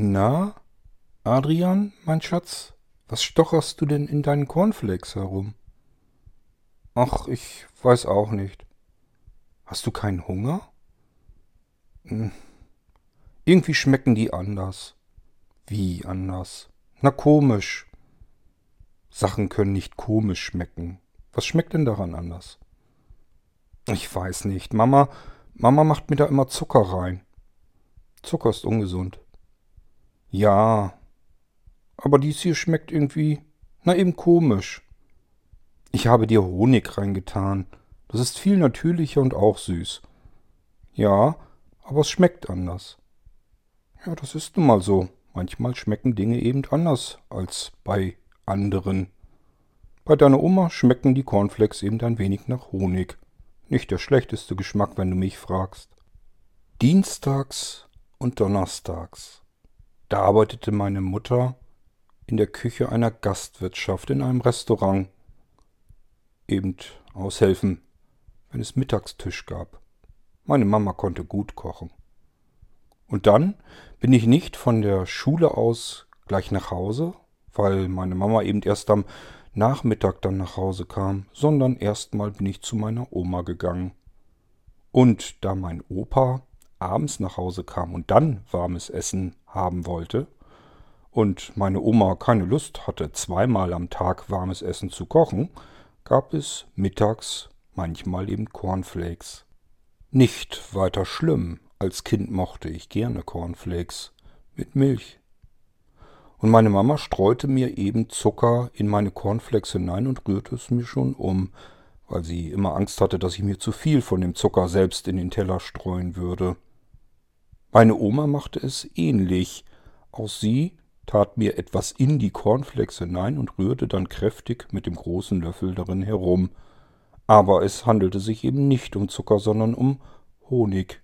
Na, Adrian, mein Schatz, was stocherst du denn in deinen Cornflakes herum? Ach, ich weiß auch nicht. Hast du keinen Hunger? Hm. Irgendwie schmecken die anders. Wie anders? Na komisch. Sachen können nicht komisch schmecken. Was schmeckt denn daran anders? Ich weiß nicht. Mama, Mama macht mir da immer Zucker rein. Zucker ist ungesund. Ja, aber dies hier schmeckt irgendwie, na eben komisch. Ich habe dir Honig reingetan. Das ist viel natürlicher und auch süß. Ja, aber es schmeckt anders. Ja, das ist nun mal so. Manchmal schmecken Dinge eben anders als bei anderen. Bei deiner Oma schmecken die Cornflakes eben ein wenig nach Honig. Nicht der schlechteste Geschmack, wenn du mich fragst. Dienstags und Donnerstags. Da arbeitete meine Mutter in der Küche einer Gastwirtschaft in einem Restaurant. Eben aushelfen, wenn es Mittagstisch gab. Meine Mama konnte gut kochen. Und dann bin ich nicht von der Schule aus gleich nach Hause, weil meine Mama eben erst am Nachmittag dann nach Hause kam, sondern erstmal bin ich zu meiner Oma gegangen. Und da mein Opa abends nach Hause kam und dann warmes Essen haben wollte und meine Oma keine Lust hatte, zweimal am Tag warmes Essen zu kochen, gab es mittags manchmal eben Cornflakes. Nicht weiter schlimm, als Kind mochte ich gerne Cornflakes mit Milch. Und meine Mama streute mir eben Zucker in meine Cornflakes hinein und rührte es mir schon um, weil sie immer Angst hatte, dass ich mir zu viel von dem Zucker selbst in den Teller streuen würde. Meine Oma machte es ähnlich. Auch sie tat mir etwas in die Cornflakes hinein und rührte dann kräftig mit dem großen Löffel darin herum. Aber es handelte sich eben nicht um Zucker, sondern um Honig.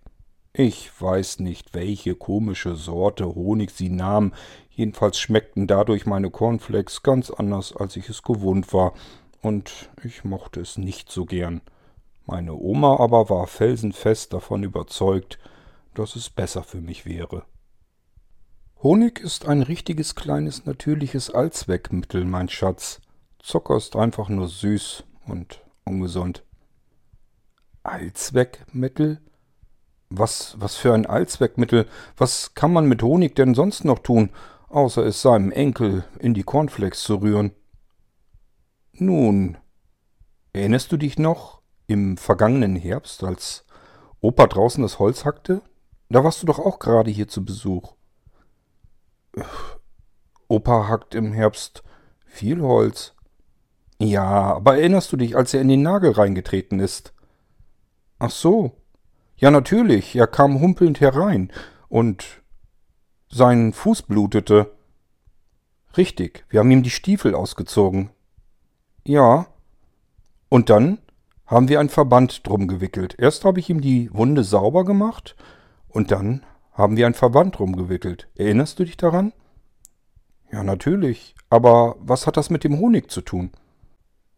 Ich weiß nicht, welche komische Sorte Honig sie nahm, jedenfalls schmeckten dadurch meine Cornflakes ganz anders, als ich es gewohnt war, und ich mochte es nicht so gern. Meine Oma aber war felsenfest davon überzeugt, dass es besser für mich wäre. Honig ist ein richtiges kleines natürliches Allzweckmittel, mein Schatz. Zucker ist einfach nur süß und ungesund. Allzweckmittel? Was, was für ein Allzweckmittel? Was kann man mit Honig denn sonst noch tun, außer es seinem Enkel in die Cornflakes zu rühren? Nun, erinnerst du dich noch im vergangenen Herbst, als Opa draußen das Holz hackte? Da warst du doch auch gerade hier zu Besuch. Opa hackt im Herbst viel Holz. Ja, aber erinnerst du dich, als er in den Nagel reingetreten ist? Ach so. Ja, natürlich. Er kam humpelnd herein und sein Fuß blutete. Richtig, wir haben ihm die Stiefel ausgezogen. Ja. Und dann haben wir ein Verband drum gewickelt. Erst habe ich ihm die Wunde sauber gemacht und dann haben wir ein Verband rumgewickelt. Erinnerst du dich daran? Ja, natürlich. Aber was hat das mit dem Honig zu tun?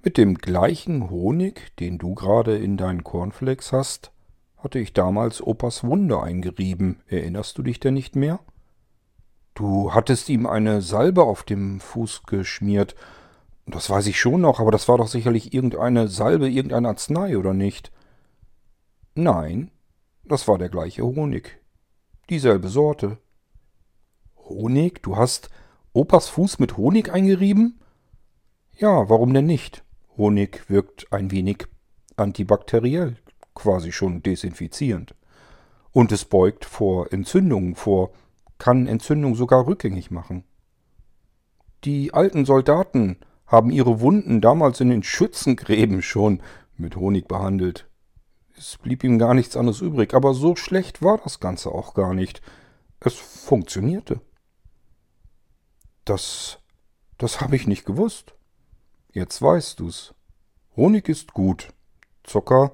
Mit dem gleichen Honig, den du gerade in deinen Cornflakes hast, hatte ich damals Opas Wunde eingerieben. Erinnerst du dich denn nicht mehr? Du hattest ihm eine Salbe auf dem Fuß geschmiert. Das weiß ich schon noch, aber das war doch sicherlich irgendeine Salbe, irgendein Arznei, oder nicht? Nein, das war der gleiche Honig. Dieselbe Sorte. Honig? Du hast Opas Fuß mit Honig eingerieben? Ja, warum denn nicht? Honig wirkt ein wenig antibakteriell, quasi schon desinfizierend. Und es beugt vor Entzündungen vor, kann Entzündung sogar rückgängig machen. Die alten Soldaten haben ihre Wunden damals in den Schützengräben schon mit Honig behandelt. Es blieb ihm gar nichts anderes übrig, aber so schlecht war das Ganze auch gar nicht. Es funktionierte. Das, das habe ich nicht gewusst. Jetzt weißt du's. Honig ist gut, Zucker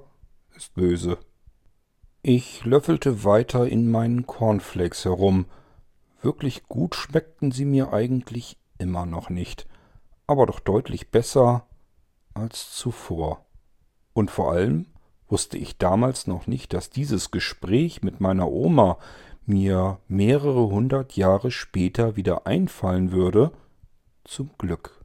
ist böse. Ich löffelte weiter in meinen Cornflakes herum. Wirklich gut schmeckten sie mir eigentlich immer noch nicht, aber doch deutlich besser als zuvor. Und vor allem wusste ich damals noch nicht, dass dieses Gespräch mit meiner Oma mir mehrere hundert Jahre später wieder einfallen würde, zum Glück.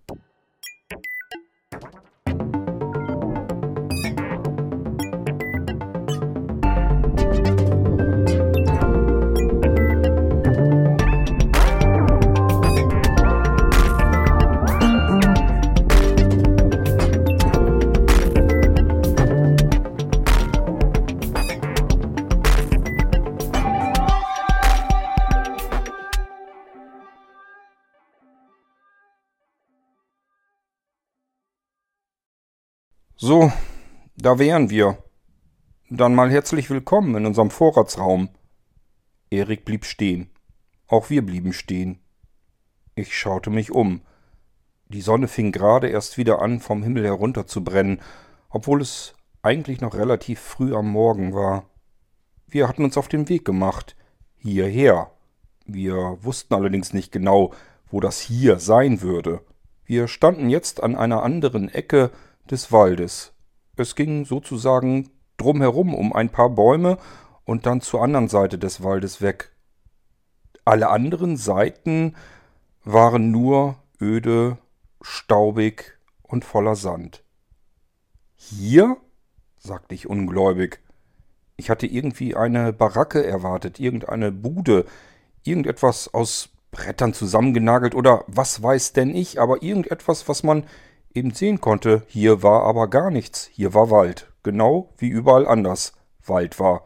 So, da wären wir. Dann mal herzlich willkommen in unserem Vorratsraum. Erik blieb stehen. Auch wir blieben stehen. Ich schaute mich um. Die Sonne fing gerade erst wieder an, vom Himmel herunter zu brennen, obwohl es eigentlich noch relativ früh am Morgen war. Wir hatten uns auf den Weg gemacht, hierher. Wir wussten allerdings nicht genau, wo das hier sein würde. Wir standen jetzt an einer anderen Ecke, des Waldes. Es ging sozusagen drumherum um ein paar Bäume und dann zur anderen Seite des Waldes weg. Alle anderen Seiten waren nur öde, staubig und voller Sand. Hier? sagte ich ungläubig. Ich hatte irgendwie eine Baracke erwartet, irgendeine Bude, irgendetwas aus Brettern zusammengenagelt oder was weiß denn ich, aber irgendetwas, was man eben sehen konnte, hier war aber gar nichts, hier war Wald, genau wie überall anders Wald war,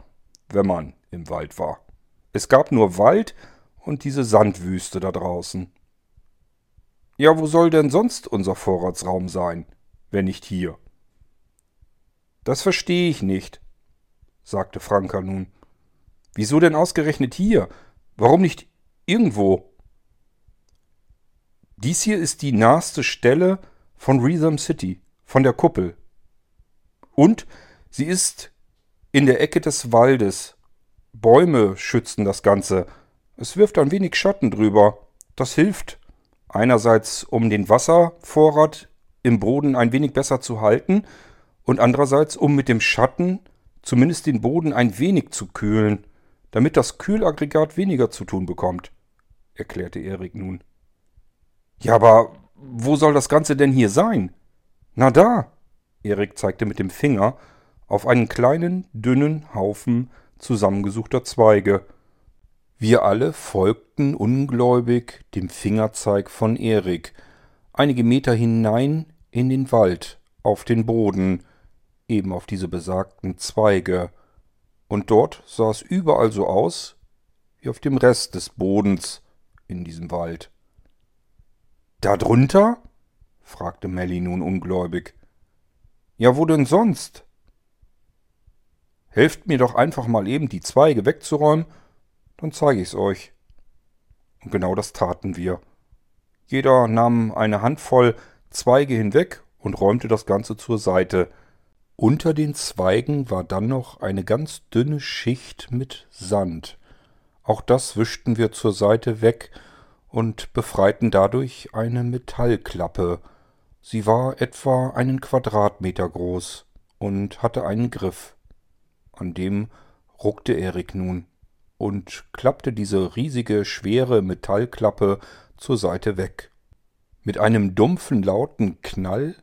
wenn man im Wald war. Es gab nur Wald und diese Sandwüste da draußen. Ja, wo soll denn sonst unser Vorratsraum sein, wenn nicht hier? Das verstehe ich nicht, sagte Franka nun. Wieso denn ausgerechnet hier? Warum nicht irgendwo? Dies hier ist die naheste Stelle, von Rhythm City, von der Kuppel. Und sie ist in der Ecke des Waldes. Bäume schützen das Ganze. Es wirft ein wenig Schatten drüber. Das hilft. Einerseits, um den Wasservorrat im Boden ein wenig besser zu halten und andererseits, um mit dem Schatten zumindest den Boden ein wenig zu kühlen, damit das Kühlaggregat weniger zu tun bekommt, erklärte Erik nun. Ja, aber wo soll das Ganze denn hier sein? Na da! Erik zeigte mit dem Finger auf einen kleinen, dünnen Haufen zusammengesuchter Zweige. Wir alle folgten ungläubig dem Fingerzeig von Erik, einige Meter hinein in den Wald, auf den Boden, eben auf diese besagten Zweige, und dort sah es überall so aus wie auf dem Rest des Bodens in diesem Wald. Da drunter? fragte Melly nun ungläubig. Ja, wo denn sonst? Helft mir doch einfach mal eben die Zweige wegzuräumen, dann zeige ich's euch. Und genau das taten wir. Jeder nahm eine Handvoll Zweige hinweg und räumte das Ganze zur Seite. Unter den Zweigen war dann noch eine ganz dünne Schicht mit Sand. Auch das wischten wir zur Seite weg und befreiten dadurch eine Metallklappe. Sie war etwa einen Quadratmeter groß und hatte einen Griff. An dem ruckte Erik nun und klappte diese riesige, schwere Metallklappe zur Seite weg. Mit einem dumpfen, lauten Knall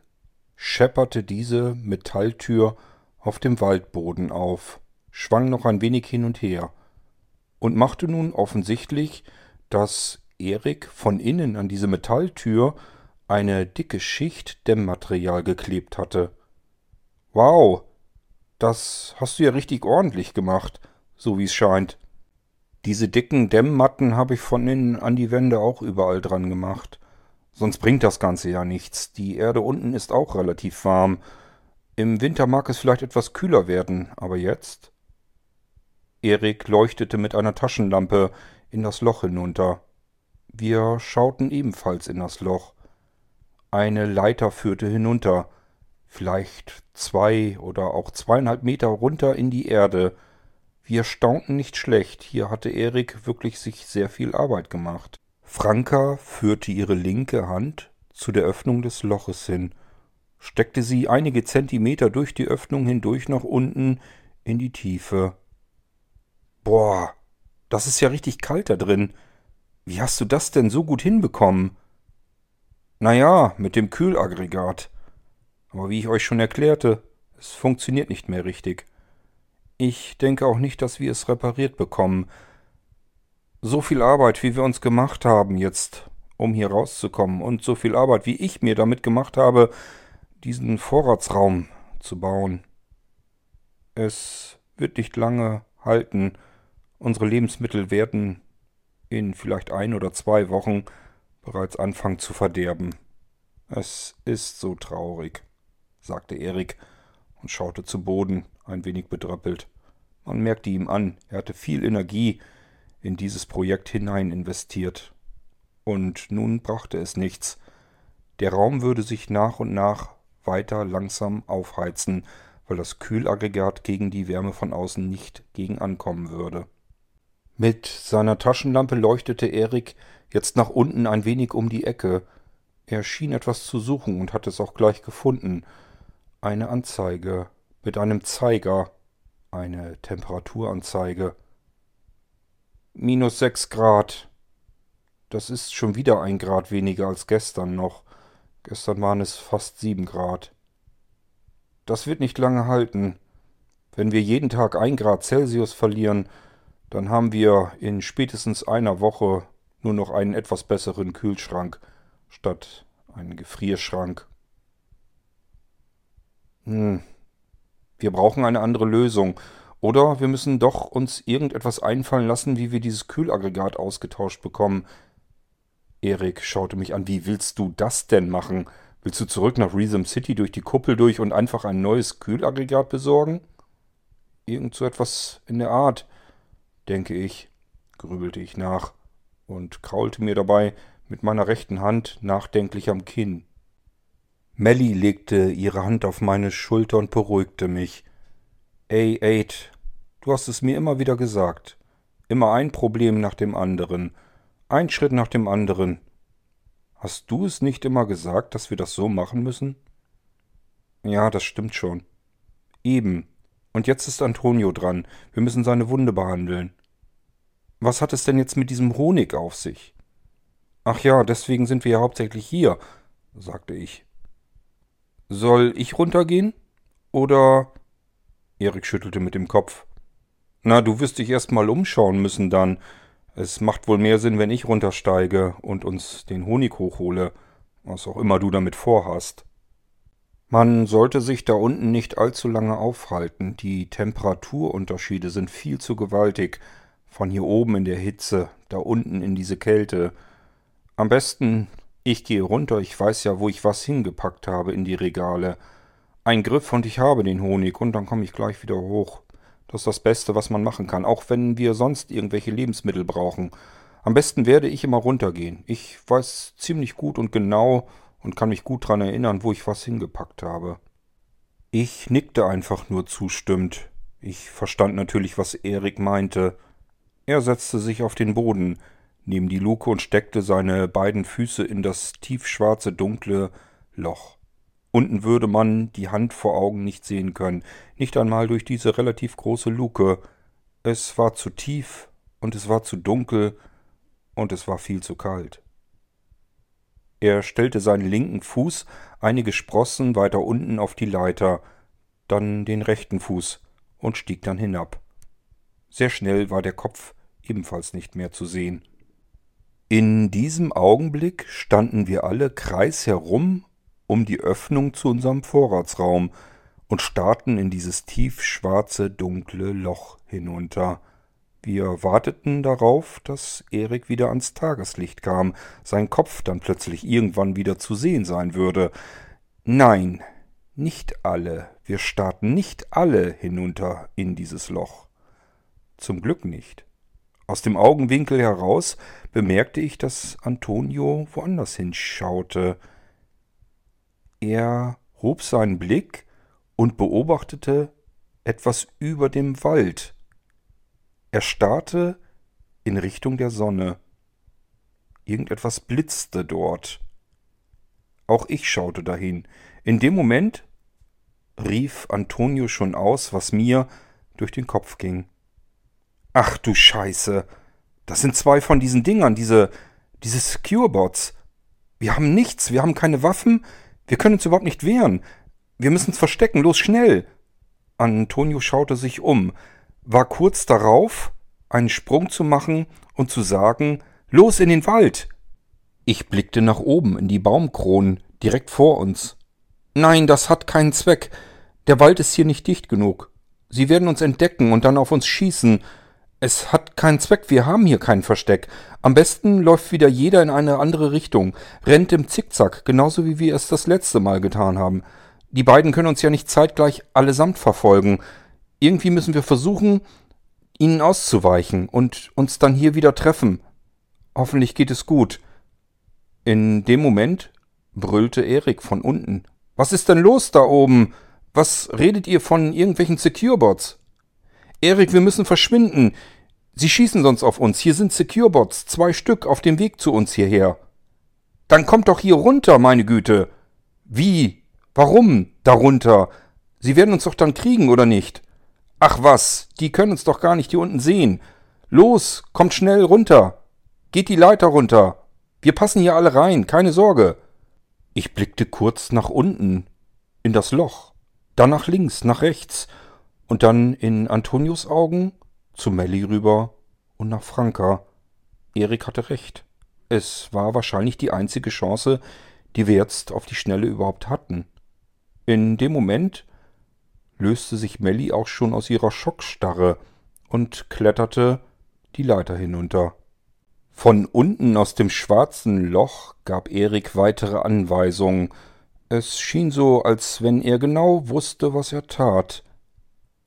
schepperte diese Metalltür auf dem Waldboden auf, schwang noch ein wenig hin und her und machte nun offensichtlich, dass Erik von innen an diese Metalltür eine dicke Schicht Dämmmaterial geklebt hatte. Wow, das hast du ja richtig ordentlich gemacht, so wie's scheint. Diese dicken Dämmmatten habe ich von innen an die Wände auch überall dran gemacht. Sonst bringt das Ganze ja nichts. Die Erde unten ist auch relativ warm. Im Winter mag es vielleicht etwas kühler werden, aber jetzt? Erik leuchtete mit einer Taschenlampe in das Loch hinunter. Wir schauten ebenfalls in das Loch. Eine Leiter führte hinunter, vielleicht zwei oder auch zweieinhalb Meter runter in die Erde. Wir staunten nicht schlecht, hier hatte Erik wirklich sich sehr viel Arbeit gemacht. Franka führte ihre linke Hand zu der Öffnung des Loches hin, steckte sie einige Zentimeter durch die Öffnung hindurch nach unten in die Tiefe. Boah, Das ist ja richtig kalt da drin. Wie hast du das denn so gut hinbekommen? Naja, mit dem Kühlaggregat. Aber wie ich euch schon erklärte, es funktioniert nicht mehr richtig. Ich denke auch nicht, dass wir es repariert bekommen. So viel Arbeit, wie wir uns gemacht haben jetzt, um hier rauszukommen, und so viel Arbeit, wie ich mir damit gemacht habe, diesen Vorratsraum zu bauen. Es wird nicht lange halten. Unsere Lebensmittel werden in vielleicht ein oder zwei Wochen bereits anfangen zu verderben. Es ist so traurig, sagte Erik und schaute zu Boden, ein wenig bedröppelt. Man merkte ihm an, er hatte viel Energie in dieses Projekt hinein investiert. Und nun brachte es nichts. Der Raum würde sich nach und nach weiter langsam aufheizen, weil das Kühlaggregat gegen die Wärme von außen nicht gegen ankommen würde. Mit seiner Taschenlampe leuchtete Erik jetzt nach unten ein wenig um die Ecke. Er schien etwas zu suchen und hatte es auch gleich gefunden. Eine Anzeige mit einem Zeiger, eine Temperaturanzeige. Minus sechs Grad. Das ist schon wieder ein Grad weniger als gestern noch. Gestern waren es fast sieben Grad. Das wird nicht lange halten. Wenn wir jeden Tag ein Grad Celsius verlieren, dann haben wir in spätestens einer Woche nur noch einen etwas besseren Kühlschrank statt einen Gefrierschrank. Hm. Wir brauchen eine andere Lösung. Oder wir müssen doch uns irgendetwas einfallen lassen, wie wir dieses Kühlaggregat ausgetauscht bekommen. Erik schaute mich an. Wie willst du das denn machen? Willst du zurück nach Rhythm City durch die Kuppel durch und einfach ein neues Kühlaggregat besorgen? Irgend so etwas in der Art, denke ich, grübelte ich nach und kraulte mir dabei mit meiner rechten Hand nachdenklich am Kinn. Melly legte ihre Hand auf meine Schulter und beruhigte mich. Ey, Aid, du hast es mir immer wieder gesagt. Immer ein Problem nach dem anderen. Ein Schritt nach dem anderen. Hast du es nicht immer gesagt, dass wir das so machen müssen? Ja, das stimmt schon. Eben. Und jetzt ist Antonio dran. Wir müssen seine Wunde behandeln. Was hat es denn jetzt mit diesem Honig auf sich? Ach ja, deswegen sind wir ja hauptsächlich hier, sagte ich. Soll ich runtergehen? Oder. Erik schüttelte mit dem Kopf. Na, du wirst dich erst mal umschauen müssen dann. Es macht wohl mehr Sinn, wenn ich runtersteige und uns den Honig hochhole, was auch immer du damit vorhast. Man sollte sich da unten nicht allzu lange aufhalten. Die Temperaturunterschiede sind viel zu gewaltig, von hier oben in der Hitze, da unten in diese Kälte. Am besten, ich gehe runter, ich weiß ja, wo ich was hingepackt habe in die Regale. Ein Griff und ich habe den Honig und dann komme ich gleich wieder hoch. Das ist das Beste, was man machen kann, auch wenn wir sonst irgendwelche Lebensmittel brauchen. Am besten werde ich immer runtergehen. Ich weiß ziemlich gut und genau und kann mich gut daran erinnern, wo ich was hingepackt habe. Ich nickte einfach nur zustimmend. Ich verstand natürlich, was Erik meinte. Er setzte sich auf den Boden neben die Luke und steckte seine beiden Füße in das tiefschwarze, dunkle Loch. Unten würde man die Hand vor Augen nicht sehen können, nicht einmal durch diese relativ große Luke. Es war zu tief und es war zu dunkel und es war viel zu kalt. Er stellte seinen linken Fuß einige Sprossen weiter unten auf die Leiter, dann den rechten Fuß und stieg dann hinab. Sehr schnell war der Kopf ebenfalls nicht mehr zu sehen. In diesem Augenblick standen wir alle kreisherum um die Öffnung zu unserem Vorratsraum und starrten in dieses tiefschwarze, dunkle Loch hinunter. Wir warteten darauf, dass Erik wieder ans Tageslicht kam, sein Kopf dann plötzlich irgendwann wieder zu sehen sein würde. Nein, nicht alle, wir starrten nicht alle hinunter in dieses Loch. Zum Glück nicht. Aus dem Augenwinkel heraus bemerkte ich, dass Antonio woanders hinschaute. Er hob seinen Blick und beobachtete etwas über dem Wald. Er starrte in Richtung der Sonne. Irgendetwas blitzte dort. Auch ich schaute dahin. In dem Moment rief Antonio schon aus, was mir durch den Kopf ging. Ach du Scheiße. Das sind zwei von diesen Dingern, diese, diese Secure-Bots. Wir haben nichts, wir haben keine Waffen, wir können uns überhaupt nicht wehren. Wir müssen uns verstecken, los schnell. Antonio schaute sich um, war kurz darauf, einen Sprung zu machen und zu sagen, los in den Wald. Ich blickte nach oben in die Baumkronen, direkt vor uns. Nein, das hat keinen Zweck. Der Wald ist hier nicht dicht genug. Sie werden uns entdecken und dann auf uns schießen. Es hat keinen Zweck, wir haben hier kein Versteck. Am besten läuft wieder jeder in eine andere Richtung, rennt im Zickzack, genauso wie wir es das letzte Mal getan haben. Die beiden können uns ja nicht zeitgleich allesamt verfolgen. Irgendwie müssen wir versuchen, ihnen auszuweichen und uns dann hier wieder treffen. Hoffentlich geht es gut. In dem Moment brüllte Erik von unten. Was ist denn los da oben? Was redet ihr von irgendwelchen Securebots? Erik, wir müssen verschwinden. Sie schießen sonst auf uns. Hier sind Securebots, zwei Stück auf dem Weg zu uns hierher. Dann kommt doch hier runter, meine Güte. Wie? Warum darunter? Sie werden uns doch dann kriegen, oder nicht? Ach was, die können uns doch gar nicht hier unten sehen. Los, kommt schnell runter. Geht die Leiter runter. Wir passen hier alle rein, keine Sorge. Ich blickte kurz nach unten, in das Loch, dann nach links, nach rechts und dann in Antonius Augen zu Melly rüber und nach Franka. Erik hatte recht. Es war wahrscheinlich die einzige Chance, die wir jetzt auf die Schnelle überhaupt hatten. In dem Moment löste sich Melly auch schon aus ihrer Schockstarre und kletterte die Leiter hinunter. Von unten aus dem schwarzen Loch gab Erik weitere Anweisungen. Es schien so, als wenn er genau wusste, was er tat.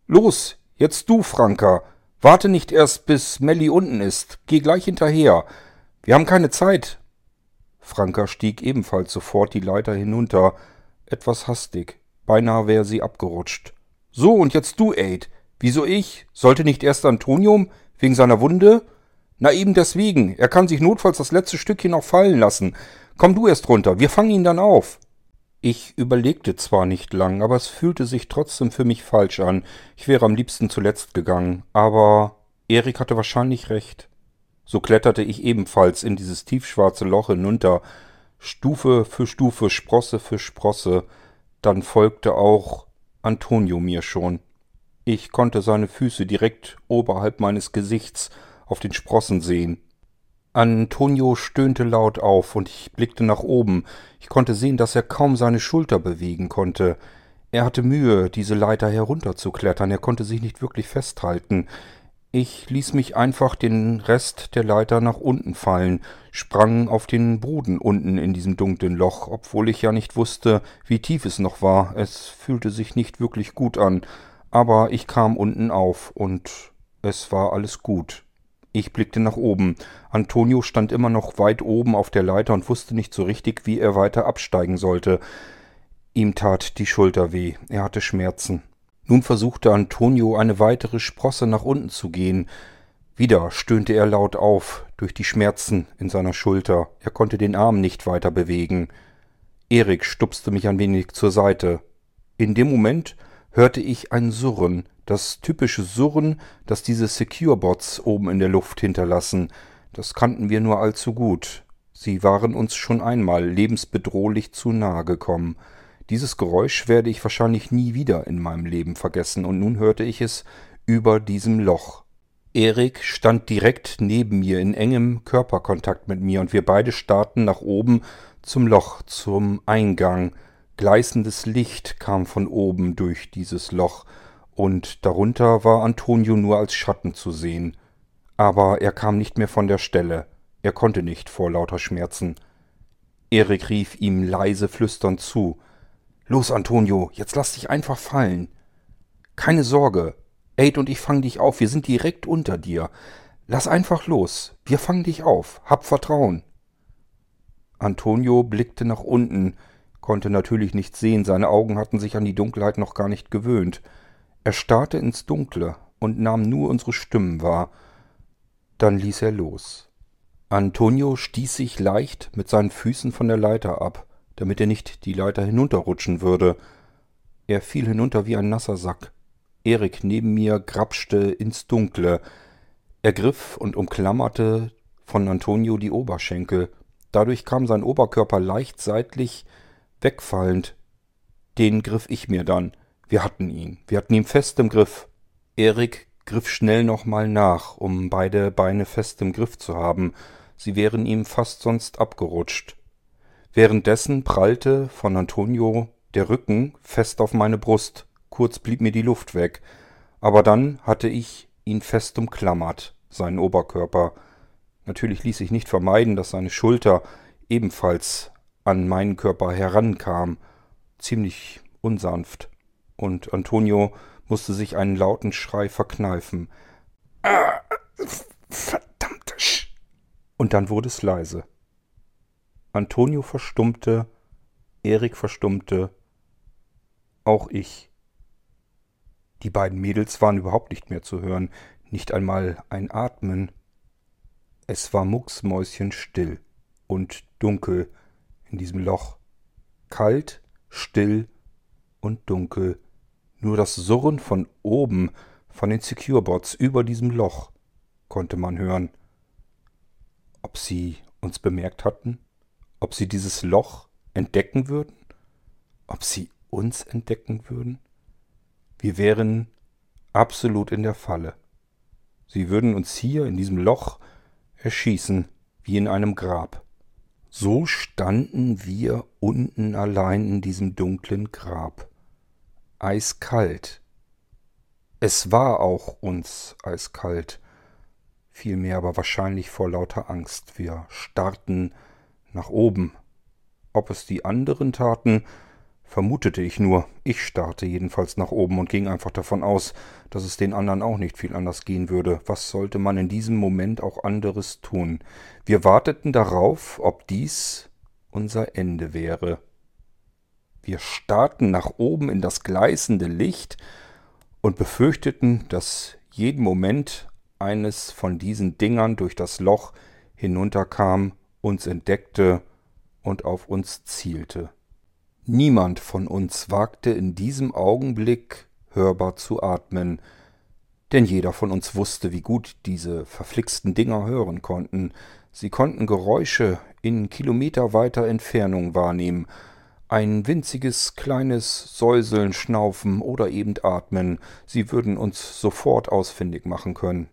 Los, jetzt du, Franka. Warte nicht erst, bis Melly unten ist. Geh gleich hinterher. Wir haben keine Zeit. Franka stieg ebenfalls sofort die Leiter hinunter, etwas hastig. Beinahe wäre sie abgerutscht. So, und jetzt du, Aid. Wieso ich? Sollte nicht erst Antonium? Wegen seiner Wunde? Na eben deswegen. Er kann sich notfalls das letzte Stückchen auch fallen lassen. Komm du erst runter. Wir fangen ihn dann auf. Ich überlegte zwar nicht lang, aber es fühlte sich trotzdem für mich falsch an. Ich wäre am liebsten zuletzt gegangen, aber Erik hatte wahrscheinlich recht. So kletterte ich ebenfalls in dieses tiefschwarze Loch hinunter, Stufe für Stufe, Sprosse für Sprosse. Dann folgte auch Antonio mir schon. Ich konnte seine Füße direkt oberhalb meines Gesichts auf den Sprossen sehen. Antonio stöhnte laut auf, und ich blickte nach oben. Ich konnte sehen, dass er kaum seine Schulter bewegen konnte. Er hatte Mühe, diese Leiter herunterzuklettern, er konnte sich nicht wirklich festhalten. Ich ließ mich einfach den Rest der Leiter nach unten fallen, sprang auf den Boden unten in diesem dunklen Loch, obwohl ich ja nicht wusste, wie tief es noch war. Es fühlte sich nicht wirklich gut an, aber ich kam unten auf, und es war alles gut. Ich blickte nach oben. Antonio stand immer noch weit oben auf der Leiter und wusste nicht so richtig, wie er weiter absteigen sollte. Ihm tat die Schulter weh, er hatte Schmerzen. Nun versuchte Antonio eine weitere Sprosse nach unten zu gehen. Wieder stöhnte er laut auf durch die Schmerzen in seiner Schulter. Er konnte den Arm nicht weiter bewegen. Erik stupste mich ein wenig zur Seite. In dem Moment hörte ich ein Surren, das typische Surren, das diese Secure-Bots oben in der Luft hinterlassen, das kannten wir nur allzu gut. Sie waren uns schon einmal lebensbedrohlich zu nahe gekommen. Dieses Geräusch werde ich wahrscheinlich nie wieder in meinem Leben vergessen, und nun hörte ich es über diesem Loch. Erik stand direkt neben mir in engem Körperkontakt mit mir, und wir beide starrten nach oben zum Loch, zum Eingang. Gleißendes Licht kam von oben durch dieses Loch, und darunter war Antonio nur als Schatten zu sehen. Aber er kam nicht mehr von der Stelle. Er konnte nicht vor lauter Schmerzen. Erik rief ihm leise flüsternd zu. Los, Antonio, jetzt lass dich einfach fallen. Keine Sorge. Aid und ich fangen dich auf. Wir sind direkt unter dir. Lass einfach los. Wir fangen dich auf. Hab Vertrauen. Antonio blickte nach unten, konnte natürlich nichts sehen. Seine Augen hatten sich an die Dunkelheit noch gar nicht gewöhnt. Er starrte ins Dunkle und nahm nur unsere Stimmen wahr. Dann ließ er los. Antonio stieß sich leicht mit seinen Füßen von der Leiter ab, damit er nicht die Leiter hinunterrutschen würde. Er fiel hinunter wie ein nasser Sack. Erik neben mir grapschte ins Dunkle. ergriff und umklammerte von Antonio die Oberschenkel. Dadurch kam sein Oberkörper leicht seitlich wegfallend. Den griff ich mir dann. Wir hatten ihn. Wir hatten ihn fest im Griff. Erik griff schnell nochmal nach, um beide Beine fest im Griff zu haben. Sie wären ihm fast sonst abgerutscht. Währenddessen prallte von Antonio der Rücken fest auf meine Brust. Kurz blieb mir die Luft weg. Aber dann hatte ich ihn fest umklammert, seinen Oberkörper. Natürlich ließ sich nicht vermeiden, dass seine Schulter ebenfalls an meinen Körper herankam, ziemlich unsanft, und Antonio musste sich einen lauten Schrei verkneifen. Ah, verdammte Sch Und dann wurde es leise. Antonio verstummte, Erik verstummte, auch ich. Die beiden Mädels waren überhaupt nicht mehr zu hören, nicht einmal ein Atmen. Es war mucksmäuschenstill und dunkel in diesem Loch. Kalt, still und dunkel. Nur das Surren von oben, von den Securebots über diesem Loch, konnte man hören. Ob sie uns bemerkt hatten? Ob sie dieses Loch entdecken würden? Ob sie uns entdecken würden? Wir wären absolut in der Falle. Sie würden uns hier in diesem Loch erschießen, wie in einem Grab. So standen wir unten allein in diesem dunklen Grab. Eiskalt. Es war auch uns eiskalt, vielmehr aber wahrscheinlich vor lauter Angst. Wir starrten nach oben. Ob es die anderen taten, Vermutete ich nur. Ich starrte jedenfalls nach oben und ging einfach davon aus, dass es den anderen auch nicht viel anders gehen würde. Was sollte man in diesem Moment auch anderes tun? Wir warteten darauf, ob dies unser Ende wäre. Wir starrten nach oben in das gleißende Licht und befürchteten, dass jeden Moment eines von diesen Dingern durch das Loch hinunterkam, uns entdeckte und auf uns zielte. Niemand von uns wagte in diesem Augenblick hörbar zu atmen, denn jeder von uns wusste, wie gut diese verflixten Dinger hören konnten. Sie konnten Geräusche in kilometerweiter Entfernung wahrnehmen, ein winziges kleines Säuseln, Schnaufen oder eben Atmen, sie würden uns sofort ausfindig machen können.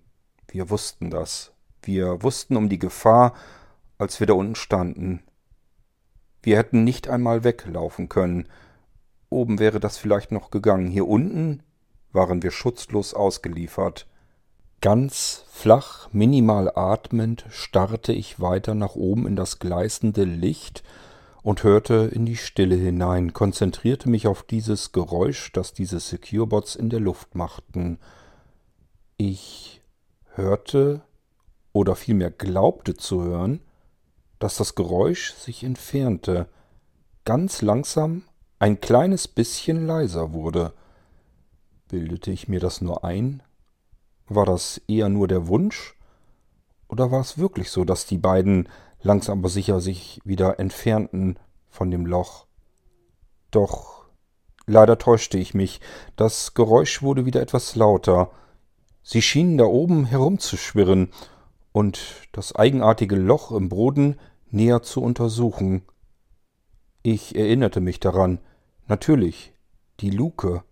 Wir wussten das. Wir wussten um die Gefahr, als wir da unten standen. Wir hätten nicht einmal weglaufen können. Oben wäre das vielleicht noch gegangen. Hier unten waren wir schutzlos ausgeliefert. Ganz flach, minimal atmend, starrte ich weiter nach oben in das gleißende Licht und hörte in die Stille hinein, konzentrierte mich auf dieses Geräusch, das diese Securebots in der Luft machten. Ich hörte oder vielmehr glaubte zu hören, dass das Geräusch sich entfernte, ganz langsam ein kleines bisschen leiser wurde. Bildete ich mir das nur ein? War das eher nur der Wunsch? Oder war es wirklich so, dass die beiden langsam aber sicher sich wieder entfernten von dem Loch? Doch leider täuschte ich mich. Das Geräusch wurde wieder etwas lauter. Sie schienen da oben herumzuschwirren und das eigenartige Loch im Boden näher zu untersuchen. Ich erinnerte mich daran. Natürlich, die Luke,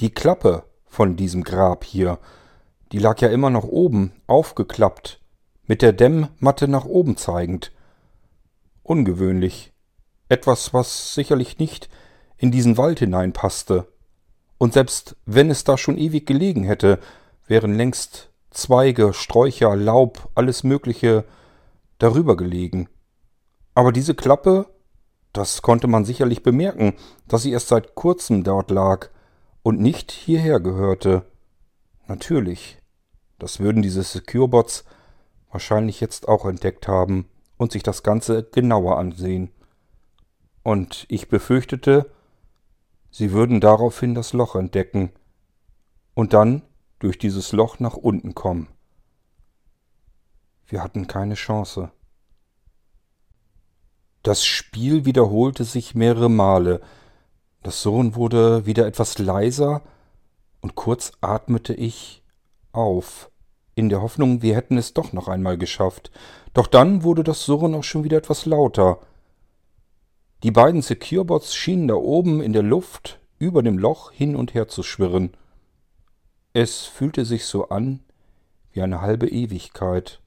die Klappe von diesem Grab hier, die lag ja immer noch oben, aufgeklappt, mit der Dämmmatte nach oben zeigend. Ungewöhnlich. Etwas, was sicherlich nicht in diesen Wald hineinpasste. Und selbst wenn es da schon ewig gelegen hätte, wären längst Zweige, Sträucher, Laub, alles Mögliche darüber gelegen. Aber diese Klappe, das konnte man sicherlich bemerken, dass sie erst seit kurzem dort lag und nicht hierher gehörte. Natürlich, das würden diese Securebots wahrscheinlich jetzt auch entdeckt haben und sich das Ganze genauer ansehen. Und ich befürchtete, sie würden daraufhin das Loch entdecken und dann durch dieses Loch nach unten kommen. Wir hatten keine Chance. Das Spiel wiederholte sich mehrere Male. Das Surren wurde wieder etwas leiser, und kurz atmete ich auf. in der Hoffnung, wir hätten es doch noch einmal geschafft. Doch dann wurde das Surren auch schon wieder etwas lauter. Die beiden Securebots schienen da oben in der Luft über dem Loch hin und her zu schwirren. Es fühlte sich so an wie eine halbe Ewigkeit.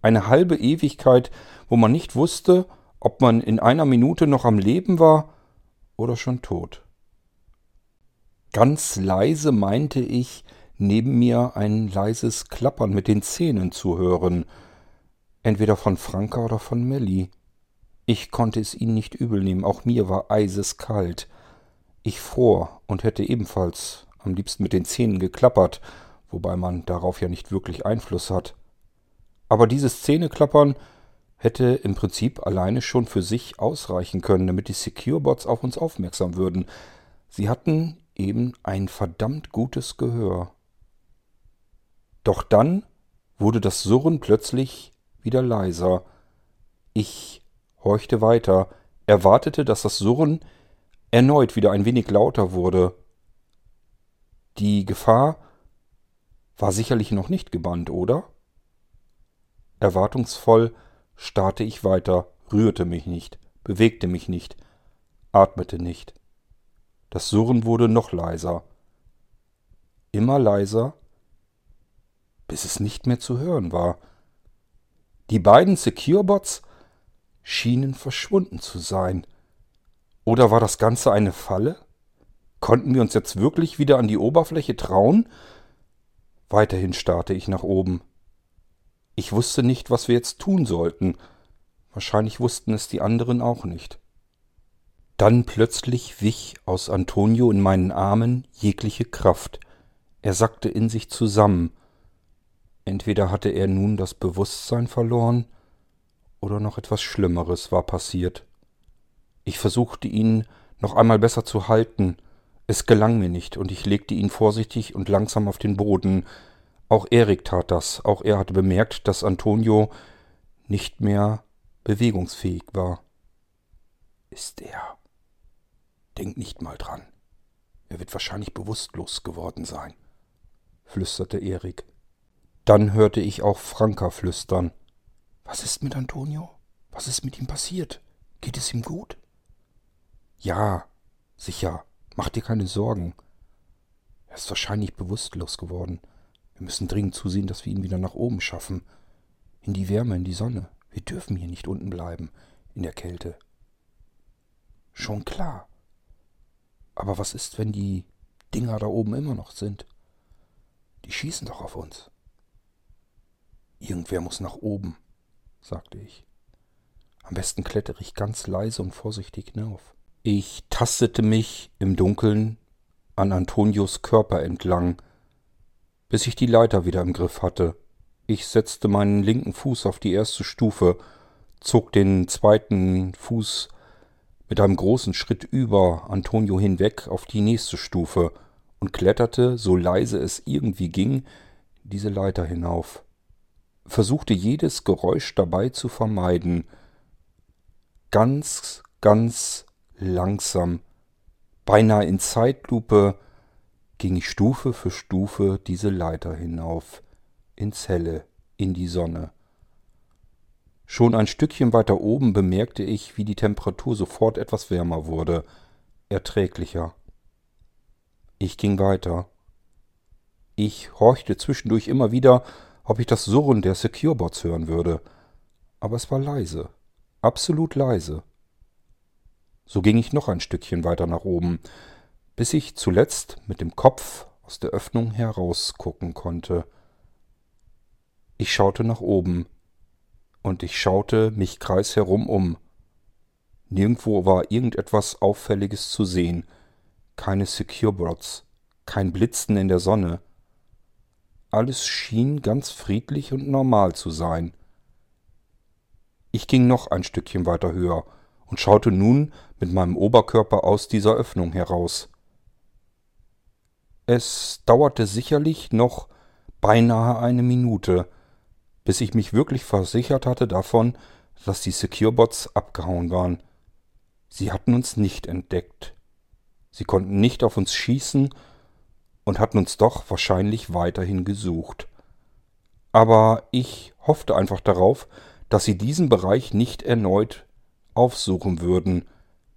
Eine halbe Ewigkeit, wo man nicht wusste, ob man in einer Minute noch am Leben war oder schon tot. Ganz leise meinte ich, neben mir ein leises Klappern mit den Zähnen zu hören, entweder von Franka oder von Melli. Ich konnte es ihnen nicht übelnehmen, auch mir war eiseskalt. Ich fror und hätte ebenfalls am liebsten mit den Zähnen geklappert, wobei man darauf ja nicht wirklich Einfluss hat. Aber dieses Zähneklappern hätte im Prinzip alleine schon für sich ausreichen können, damit die Securebots auf uns aufmerksam würden. Sie hatten eben ein verdammt gutes Gehör. Doch dann wurde das Surren plötzlich wieder leiser. Ich horchte weiter, erwartete, dass das Surren erneut wieder ein wenig lauter wurde. Die Gefahr war sicherlich noch nicht gebannt, oder? Erwartungsvoll starrte ich weiter, rührte mich nicht, bewegte mich nicht, atmete nicht. Das Surren wurde noch leiser, immer leiser bis es nicht mehr zu hören war. Die beiden Securebots schienen verschwunden zu sein. Oder war das Ganze eine Falle? Konnten wir uns jetzt wirklich wieder an die Oberfläche trauen? Weiterhin starrte ich nach oben. Ich wusste nicht, was wir jetzt tun sollten. Wahrscheinlich wussten es die anderen auch nicht. Dann plötzlich wich aus Antonio in meinen Armen jegliche Kraft. Er sackte in sich zusammen, Entweder hatte er nun das Bewusstsein verloren, oder noch etwas Schlimmeres war passiert. Ich versuchte ihn noch einmal besser zu halten, es gelang mir nicht, und ich legte ihn vorsichtig und langsam auf den Boden. Auch Erik tat das, auch er hatte bemerkt, dass Antonio nicht mehr bewegungsfähig war. Ist er? Denk nicht mal dran. Er wird wahrscheinlich bewusstlos geworden sein, flüsterte Erik. Dann hörte ich auch Franka flüstern. Was ist mit Antonio? Was ist mit ihm passiert? Geht es ihm gut? Ja, sicher. Mach dir keine Sorgen. Er ist wahrscheinlich bewusstlos geworden. Wir müssen dringend zusehen, dass wir ihn wieder nach oben schaffen. In die Wärme, in die Sonne. Wir dürfen hier nicht unten bleiben, in der Kälte. Schon klar. Aber was ist, wenn die Dinger da oben immer noch sind? Die schießen doch auf uns. Irgendwer muss nach oben, sagte ich. Am besten klettere ich ganz leise und vorsichtig hinauf. Ich tastete mich im Dunkeln an Antonios Körper entlang, bis ich die Leiter wieder im Griff hatte. Ich setzte meinen linken Fuß auf die erste Stufe, zog den zweiten Fuß mit einem großen Schritt über Antonio hinweg auf die nächste Stufe und kletterte, so leise es irgendwie ging, diese Leiter hinauf versuchte jedes Geräusch dabei zu vermeiden. Ganz, ganz langsam, beinahe in Zeitlupe, ging ich Stufe für Stufe diese Leiter hinauf, ins Helle, in die Sonne. Schon ein Stückchen weiter oben bemerkte ich, wie die Temperatur sofort etwas wärmer wurde, erträglicher. Ich ging weiter. Ich horchte zwischendurch immer wieder ob ich das Surren der Securebots hören würde. Aber es war leise, absolut leise. So ging ich noch ein Stückchen weiter nach oben, bis ich zuletzt mit dem Kopf aus der Öffnung herausgucken konnte. Ich schaute nach oben, und ich schaute mich kreisherum um. Nirgendwo war irgendetwas Auffälliges zu sehen, keine Securebots, kein Blitzen in der Sonne, alles schien ganz friedlich und normal zu sein. Ich ging noch ein Stückchen weiter höher und schaute nun mit meinem Oberkörper aus dieser Öffnung heraus. Es dauerte sicherlich noch beinahe eine Minute, bis ich mich wirklich versichert hatte davon, dass die Securebots abgehauen waren. Sie hatten uns nicht entdeckt. Sie konnten nicht auf uns schießen und hatten uns doch wahrscheinlich weiterhin gesucht. Aber ich hoffte einfach darauf, dass sie diesen Bereich nicht erneut aufsuchen würden,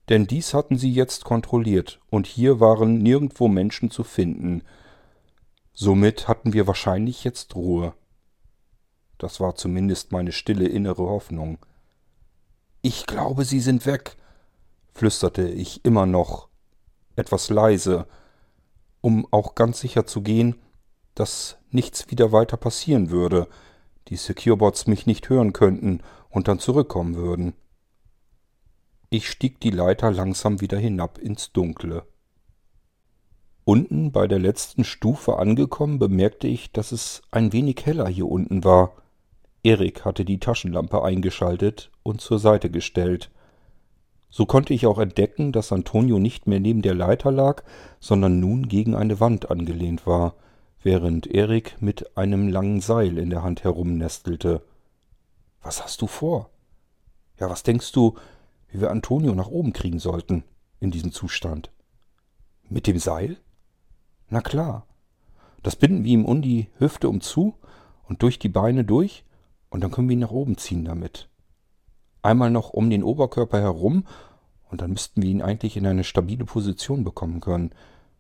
denn dies hatten sie jetzt kontrolliert, und hier waren nirgendwo Menschen zu finden. Somit hatten wir wahrscheinlich jetzt Ruhe. Das war zumindest meine stille innere Hoffnung. Ich glaube, sie sind weg, flüsterte ich immer noch, etwas leise, um auch ganz sicher zu gehen, dass nichts wieder weiter passieren würde, die Securebots mich nicht hören könnten und dann zurückkommen würden. Ich stieg die Leiter langsam wieder hinab ins Dunkle. Unten bei der letzten Stufe angekommen, bemerkte ich, dass es ein wenig heller hier unten war. Erik hatte die Taschenlampe eingeschaltet und zur Seite gestellt. So konnte ich auch entdecken, dass Antonio nicht mehr neben der Leiter lag, sondern nun gegen eine Wand angelehnt war, während Erik mit einem langen Seil in der Hand herumnestelte. Was hast du vor? Ja, was denkst du, wie wir Antonio nach oben kriegen sollten in diesem Zustand. Mit dem Seil? Na klar. Das binden wir ihm um die Hüfte umzu und durch die Beine durch und dann können wir ihn nach oben ziehen damit. Einmal noch um den Oberkörper herum und dann müssten wir ihn eigentlich in eine stabile Position bekommen können,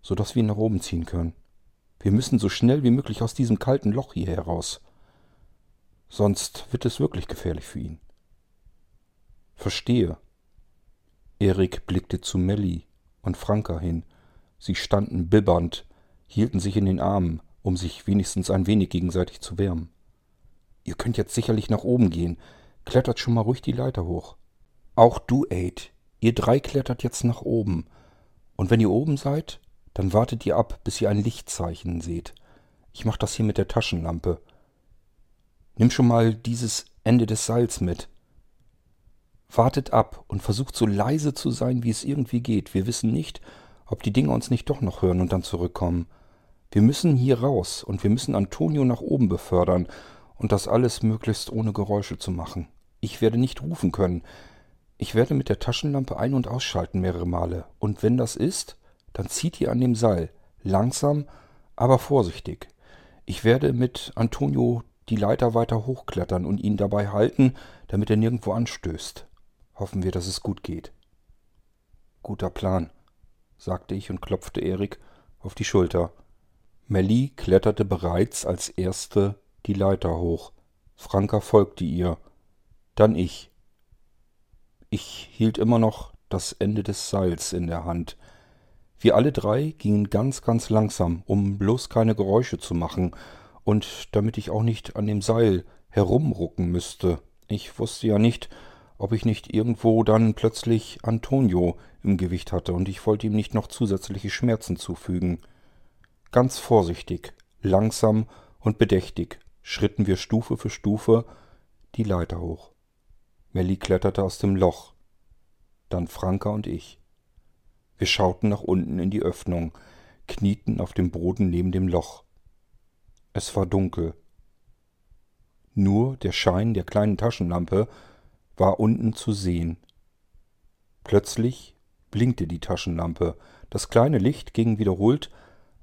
sodass wir ihn nach oben ziehen können. Wir müssen so schnell wie möglich aus diesem kalten Loch hier heraus. Sonst wird es wirklich gefährlich für ihn. Verstehe, Erik blickte zu Melly und Franka hin. Sie standen bibbernd, hielten sich in den Armen, um sich wenigstens ein wenig gegenseitig zu wärmen. Ihr könnt jetzt sicherlich nach oben gehen. Klettert schon mal ruhig die Leiter hoch. Auch du, Aid. Ihr drei klettert jetzt nach oben. Und wenn ihr oben seid, dann wartet ihr ab, bis ihr ein Lichtzeichen seht. Ich mach das hier mit der Taschenlampe. Nimm schon mal dieses Ende des Seils mit. Wartet ab und versucht so leise zu sein, wie es irgendwie geht. Wir wissen nicht, ob die Dinge uns nicht doch noch hören und dann zurückkommen. Wir müssen hier raus und wir müssen Antonio nach oben befördern und das alles möglichst ohne Geräusche zu machen. Ich werde nicht rufen können. Ich werde mit der Taschenlampe ein- und ausschalten mehrere Male. Und wenn das ist, dann zieht ihr an dem Seil. Langsam, aber vorsichtig. Ich werde mit Antonio die Leiter weiter hochklettern und ihn dabei halten, damit er nirgendwo anstößt. Hoffen wir, dass es gut geht. Guter Plan, sagte ich und klopfte Erik auf die Schulter. Melly kletterte bereits als erste die Leiter hoch. Franka folgte ihr. Dann ich. Ich hielt immer noch das Ende des Seils in der Hand. Wir alle drei gingen ganz, ganz langsam, um bloß keine Geräusche zu machen und damit ich auch nicht an dem Seil herumrucken müsste. Ich wusste ja nicht, ob ich nicht irgendwo dann plötzlich Antonio im Gewicht hatte und ich wollte ihm nicht noch zusätzliche Schmerzen zufügen. Ganz vorsichtig, langsam und bedächtig schritten wir Stufe für Stufe die Leiter hoch. Melly kletterte aus dem Loch, dann Franka und ich. Wir schauten nach unten in die Öffnung, knieten auf dem Boden neben dem Loch. Es war dunkel. Nur der Schein der kleinen Taschenlampe war unten zu sehen. Plötzlich blinkte die Taschenlampe. Das kleine Licht ging wiederholt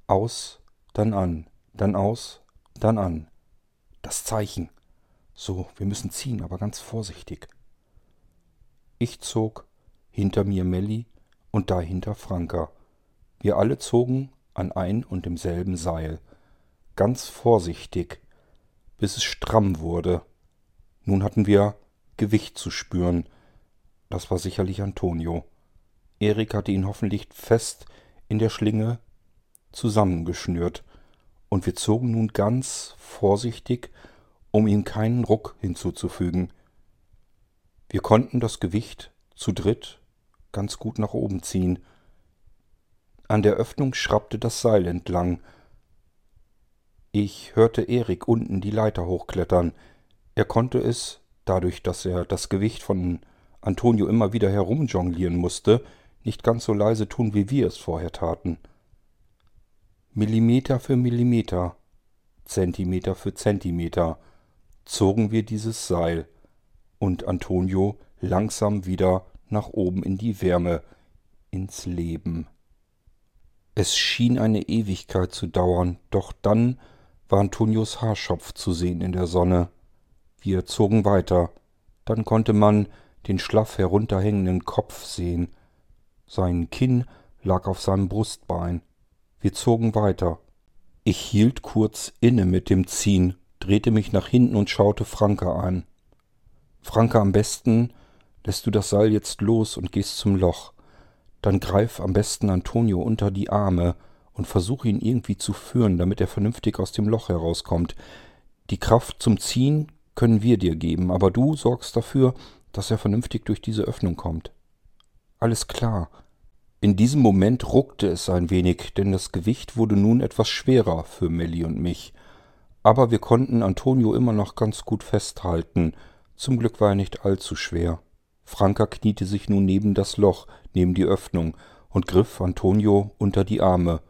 aus, dann an, dann aus, dann an. Das Zeichen. So, wir müssen ziehen, aber ganz vorsichtig. Ich zog, hinter mir Melli und dahinter Franka. Wir alle zogen an ein und demselben Seil. Ganz vorsichtig, bis es stramm wurde. Nun hatten wir Gewicht zu spüren. Das war sicherlich Antonio. Erik hatte ihn hoffentlich fest in der Schlinge zusammengeschnürt, und wir zogen nun ganz vorsichtig, um ihm keinen Ruck hinzuzufügen. Wir konnten das Gewicht zu dritt ganz gut nach oben ziehen. An der Öffnung schrappte das Seil entlang. Ich hörte Erik unten die Leiter hochklettern. Er konnte es dadurch, dass er das Gewicht von Antonio immer wieder herumjonglieren musste, nicht ganz so leise tun, wie wir es vorher taten. Millimeter für Millimeter, Zentimeter für Zentimeter zogen wir dieses Seil und Antonio langsam wieder nach oben in die Wärme, ins Leben. Es schien eine Ewigkeit zu dauern, doch dann war Antonios Haarschopf zu sehen in der Sonne. Wir zogen weiter. Dann konnte man den schlaff herunterhängenden Kopf sehen. Sein Kinn lag auf seinem Brustbein. Wir zogen weiter. Ich hielt kurz inne mit dem Ziehen, drehte mich nach hinten und schaute Franke an. Franke, am besten lässt du das Seil jetzt los und gehst zum Loch. Dann greif am besten Antonio unter die Arme und versuch ihn irgendwie zu führen, damit er vernünftig aus dem Loch herauskommt. Die Kraft zum Ziehen können wir dir geben, aber du sorgst dafür, dass er vernünftig durch diese Öffnung kommt. Alles klar, in diesem Moment ruckte es ein wenig, denn das Gewicht wurde nun etwas schwerer für Melly und mich. Aber wir konnten Antonio immer noch ganz gut festhalten. Zum Glück war er nicht allzu schwer. Franka kniete sich nun neben das Loch, neben die Öffnung, und griff Antonio unter die Arme.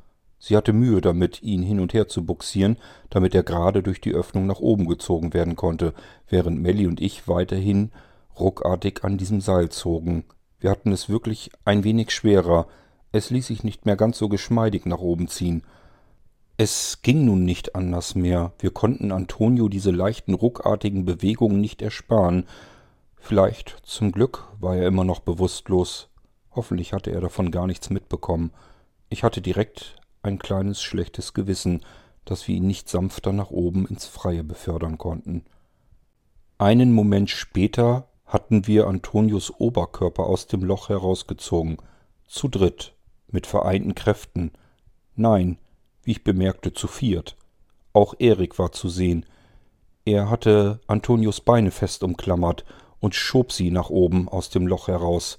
Sie hatte Mühe damit, ihn hin und her zu buxieren, damit er gerade durch die Öffnung nach oben gezogen werden konnte, während Melly und ich weiterhin ruckartig an diesem Seil zogen. Wir hatten es wirklich ein wenig schwerer. Es ließ sich nicht mehr ganz so geschmeidig nach oben ziehen. Es ging nun nicht anders mehr. Wir konnten Antonio diese leichten ruckartigen Bewegungen nicht ersparen. Vielleicht zum Glück war er immer noch bewusstlos. Hoffentlich hatte er davon gar nichts mitbekommen. Ich hatte direkt ein kleines schlechtes Gewissen, dass wir ihn nicht sanfter nach oben ins Freie befördern konnten. Einen Moment später hatten wir Antonius Oberkörper aus dem Loch herausgezogen, zu dritt, mit vereinten Kräften. Nein, wie ich bemerkte, zu viert. Auch Erik war zu sehen. Er hatte Antonius Beine fest umklammert und schob sie nach oben aus dem Loch heraus.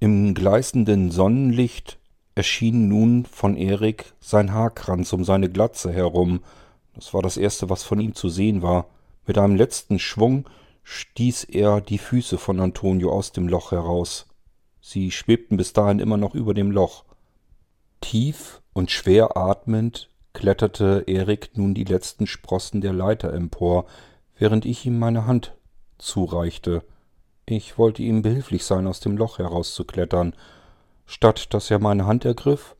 Im gleißenden Sonnenlicht erschien nun von Erik sein Haarkranz um seine Glatze herum. Das war das erste, was von ihm zu sehen war. Mit einem letzten Schwung stieß er die Füße von Antonio aus dem Loch heraus. Sie schwebten bis dahin immer noch über dem Loch. Tief und schwer atmend kletterte Erik nun die letzten Sprossen der Leiter empor, während ich ihm meine Hand zureichte. Ich wollte ihm behilflich sein, aus dem Loch herauszuklettern. Statt dass er meine Hand ergriff,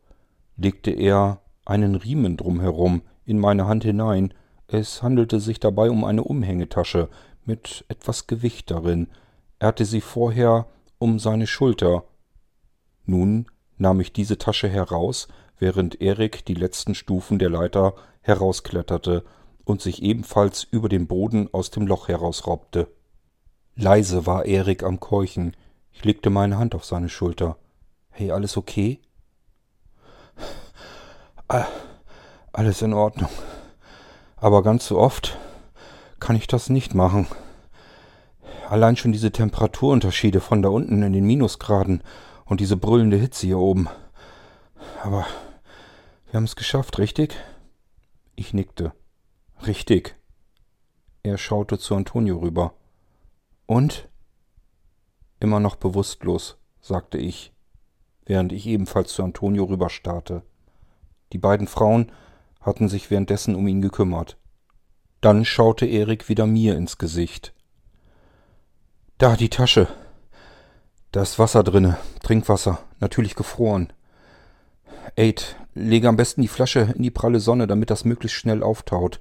legte er einen Riemen drumherum in meine Hand hinein. Es handelte sich dabei um eine Umhängetasche, mit etwas Gewicht darin. Er hatte sie vorher um seine Schulter. Nun nahm ich diese Tasche heraus, während Erik die letzten Stufen der Leiter herauskletterte und sich ebenfalls über den Boden aus dem Loch herausraubte. Leise war Erik am Keuchen. Ich legte meine Hand auf seine Schulter. Hey, alles okay? Alles in Ordnung. Aber ganz so oft kann ich das nicht machen. Allein schon diese Temperaturunterschiede von da unten in den Minusgraden und diese brüllende Hitze hier oben. Aber wir haben es geschafft, richtig? Ich nickte. Richtig. Er schaute zu Antonio rüber. Und? Immer noch bewusstlos, sagte ich, während ich ebenfalls zu Antonio rüberstarrte. Die beiden Frauen hatten sich währenddessen um ihn gekümmert. Dann schaute Erik wieder mir ins Gesicht. Da, die Tasche. Da ist Wasser drinne. Trinkwasser. Natürlich gefroren. Aid, lege am besten die Flasche in die pralle Sonne, damit das möglichst schnell auftaut.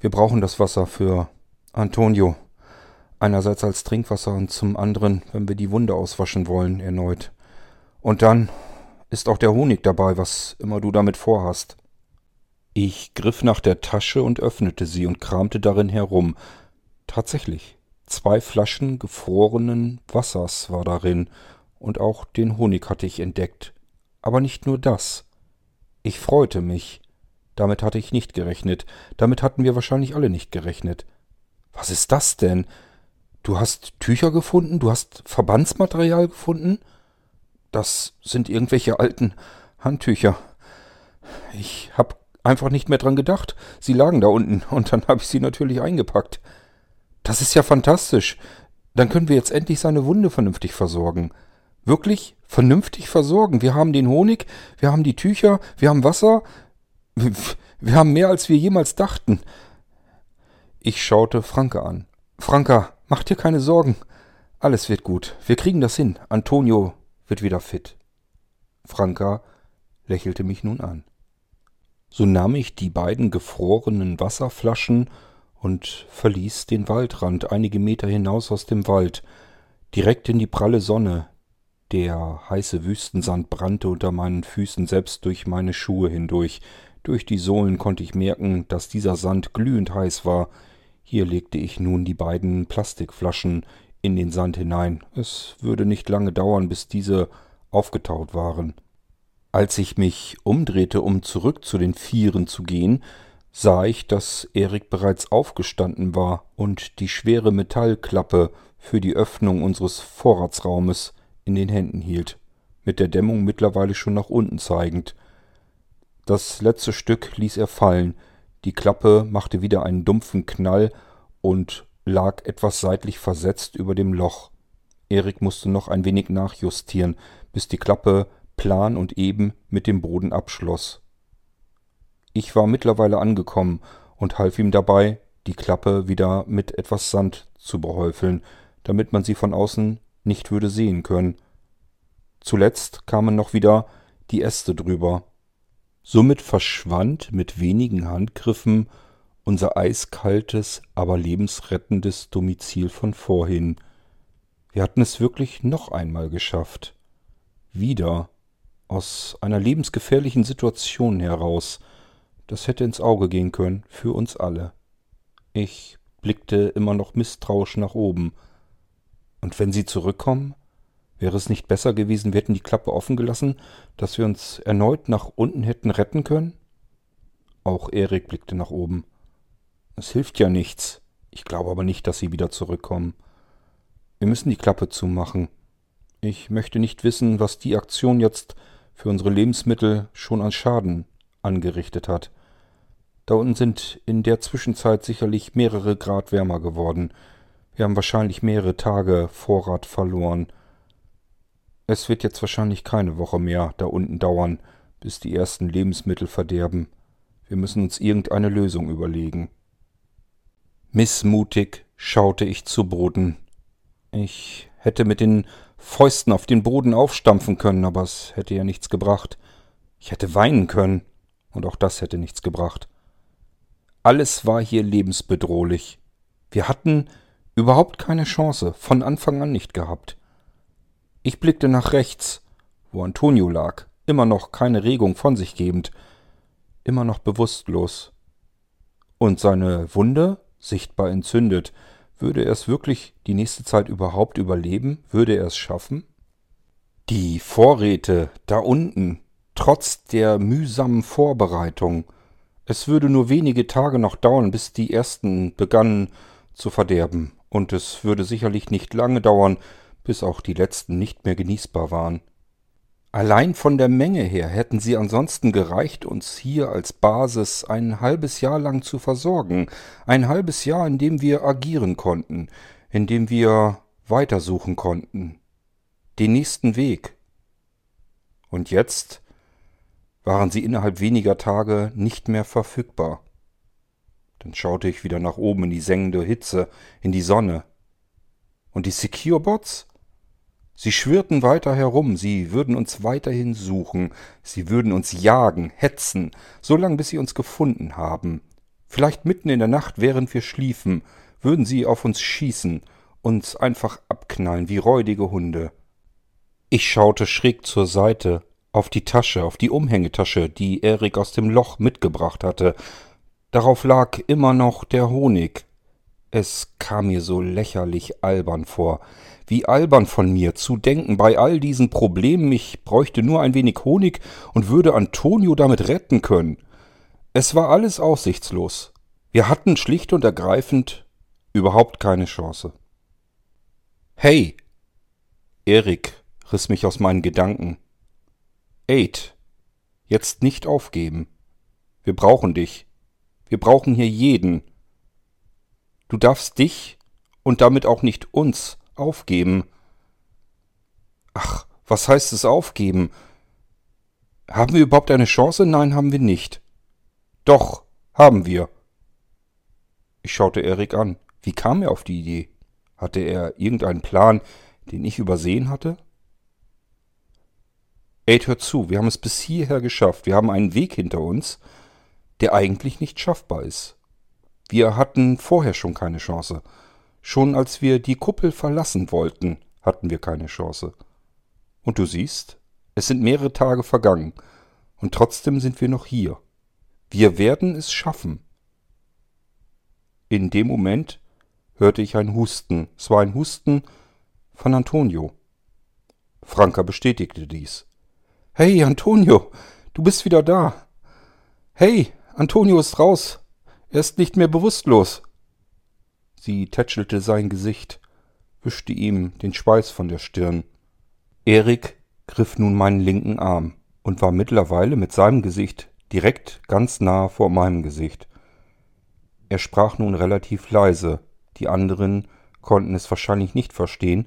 Wir brauchen das Wasser für Antonio. Einerseits als Trinkwasser und zum anderen, wenn wir die Wunde auswaschen wollen, erneut. Und dann ist auch der Honig dabei, was immer du damit vorhast. Ich griff nach der Tasche und öffnete sie und kramte darin herum. Tatsächlich, zwei Flaschen gefrorenen Wassers war darin, und auch den Honig hatte ich entdeckt. Aber nicht nur das. Ich freute mich. Damit hatte ich nicht gerechnet. Damit hatten wir wahrscheinlich alle nicht gerechnet. Was ist das denn? Du hast Tücher gefunden? Du hast Verbandsmaterial gefunden? Das sind irgendwelche alten Handtücher. Ich hab einfach nicht mehr dran gedacht. Sie lagen da unten und dann habe ich sie natürlich eingepackt. Das ist ja fantastisch. Dann können wir jetzt endlich seine Wunde vernünftig versorgen. Wirklich vernünftig versorgen. Wir haben den Honig, wir haben die Tücher, wir haben Wasser. Wir haben mehr, als wir jemals dachten. Ich schaute Franka an. Franka, mach dir keine Sorgen. Alles wird gut. Wir kriegen das hin. Antonio wird wieder fit. Franka lächelte mich nun an. So nahm ich die beiden gefrorenen Wasserflaschen und verließ den Waldrand einige Meter hinaus aus dem Wald, direkt in die pralle Sonne. Der heiße Wüstensand brannte unter meinen Füßen selbst durch meine Schuhe hindurch. Durch die Sohlen konnte ich merken, dass dieser Sand glühend heiß war. Hier legte ich nun die beiden Plastikflaschen in den Sand hinein. Es würde nicht lange dauern, bis diese aufgetaut waren. Als ich mich umdrehte, um zurück zu den Vieren zu gehen, sah ich, dass Erik bereits aufgestanden war und die schwere Metallklappe für die Öffnung unseres Vorratsraumes in den Händen hielt, mit der Dämmung mittlerweile schon nach unten zeigend. Das letzte Stück ließ er fallen, die Klappe machte wieder einen dumpfen Knall und lag etwas seitlich versetzt über dem Loch. Erik musste noch ein wenig nachjustieren, bis die Klappe plan und eben mit dem Boden abschloss. Ich war mittlerweile angekommen und half ihm dabei, die Klappe wieder mit etwas Sand zu behäufeln, damit man sie von außen nicht würde sehen können. Zuletzt kamen noch wieder die Äste drüber. Somit verschwand mit wenigen Handgriffen unser eiskaltes, aber lebensrettendes Domizil von vorhin. Wir hatten es wirklich noch einmal geschafft. Wieder aus einer lebensgefährlichen Situation heraus. Das hätte ins Auge gehen können, für uns alle. Ich blickte immer noch misstrauisch nach oben. Und wenn sie zurückkommen? Wäre es nicht besser gewesen, wir hätten die Klappe offen gelassen, dass wir uns erneut nach unten hätten retten können? Auch Erik blickte nach oben. Es hilft ja nichts. Ich glaube aber nicht, dass sie wieder zurückkommen. Wir müssen die Klappe zumachen. Ich möchte nicht wissen, was die Aktion jetzt für unsere Lebensmittel schon an Schaden angerichtet hat. Da unten sind in der Zwischenzeit sicherlich mehrere Grad wärmer geworden. Wir haben wahrscheinlich mehrere Tage Vorrat verloren. Es wird jetzt wahrscheinlich keine Woche mehr da unten dauern, bis die ersten Lebensmittel verderben. Wir müssen uns irgendeine Lösung überlegen. Missmutig schaute ich zu Boden. Ich hätte mit den Fäusten auf den Boden aufstampfen können, aber es hätte ja nichts gebracht. Ich hätte weinen können, und auch das hätte nichts gebracht. Alles war hier lebensbedrohlich. Wir hatten überhaupt keine Chance, von Anfang an nicht gehabt. Ich blickte nach rechts, wo Antonio lag, immer noch keine Regung von sich gebend, immer noch bewusstlos. Und seine Wunde, sichtbar entzündet, würde er es wirklich die nächste Zeit überhaupt überleben? Würde er es schaffen? Die Vorräte da unten, trotz der mühsamen Vorbereitung. Es würde nur wenige Tage noch dauern, bis die ersten begannen zu verderben. Und es würde sicherlich nicht lange dauern, bis auch die letzten nicht mehr genießbar waren. Allein von der Menge her hätten sie ansonsten gereicht, uns hier als Basis ein halbes Jahr lang zu versorgen. Ein halbes Jahr, in dem wir agieren konnten, in dem wir weitersuchen konnten. Den nächsten Weg. Und jetzt waren sie innerhalb weniger Tage nicht mehr verfügbar. Dann schaute ich wieder nach oben in die sengende Hitze, in die Sonne. Und die Secure-Bots? Sie schwirrten weiter herum, sie würden uns weiterhin suchen, sie würden uns jagen, hetzen, so lang bis sie uns gefunden haben. Vielleicht mitten in der Nacht, während wir schliefen, würden sie auf uns schießen, uns einfach abknallen wie räudige Hunde. Ich schaute schräg zur Seite, auf die Tasche, auf die Umhängetasche, die Erik aus dem Loch mitgebracht hatte. Darauf lag immer noch der Honig. Es kam mir so lächerlich albern vor. Wie albern von mir zu denken, bei all diesen Problemen, ich bräuchte nur ein wenig Honig und würde Antonio damit retten können. Es war alles aussichtslos. Wir hatten schlicht und ergreifend überhaupt keine Chance. Hey! Erik riss mich aus meinen Gedanken. Aid, jetzt nicht aufgeben. Wir brauchen dich. Wir brauchen hier jeden. Du darfst dich und damit auch nicht uns Aufgeben. Ach, was heißt es aufgeben? Haben wir überhaupt eine Chance? Nein, haben wir nicht. Doch, haben wir. Ich schaute Erik an. Wie kam er auf die Idee? Hatte er irgendeinen Plan, den ich übersehen hatte? Aid, hör zu, wir haben es bis hierher geschafft. Wir haben einen Weg hinter uns. der eigentlich nicht schaffbar ist. Wir hatten vorher schon keine Chance. Schon als wir die Kuppel verlassen wollten, hatten wir keine Chance. Und du siehst, es sind mehrere Tage vergangen, und trotzdem sind wir noch hier. Wir werden es schaffen. In dem Moment hörte ich ein Husten. Es war ein Husten von Antonio. Franka bestätigte dies. Hey, Antonio, du bist wieder da. Hey, Antonio ist raus. Er ist nicht mehr bewusstlos. Sie tätschelte sein Gesicht, wischte ihm den Schweiß von der Stirn. Erik griff nun meinen linken Arm und war mittlerweile mit seinem Gesicht direkt ganz nah vor meinem Gesicht. Er sprach nun relativ leise, die anderen konnten es wahrscheinlich nicht verstehen,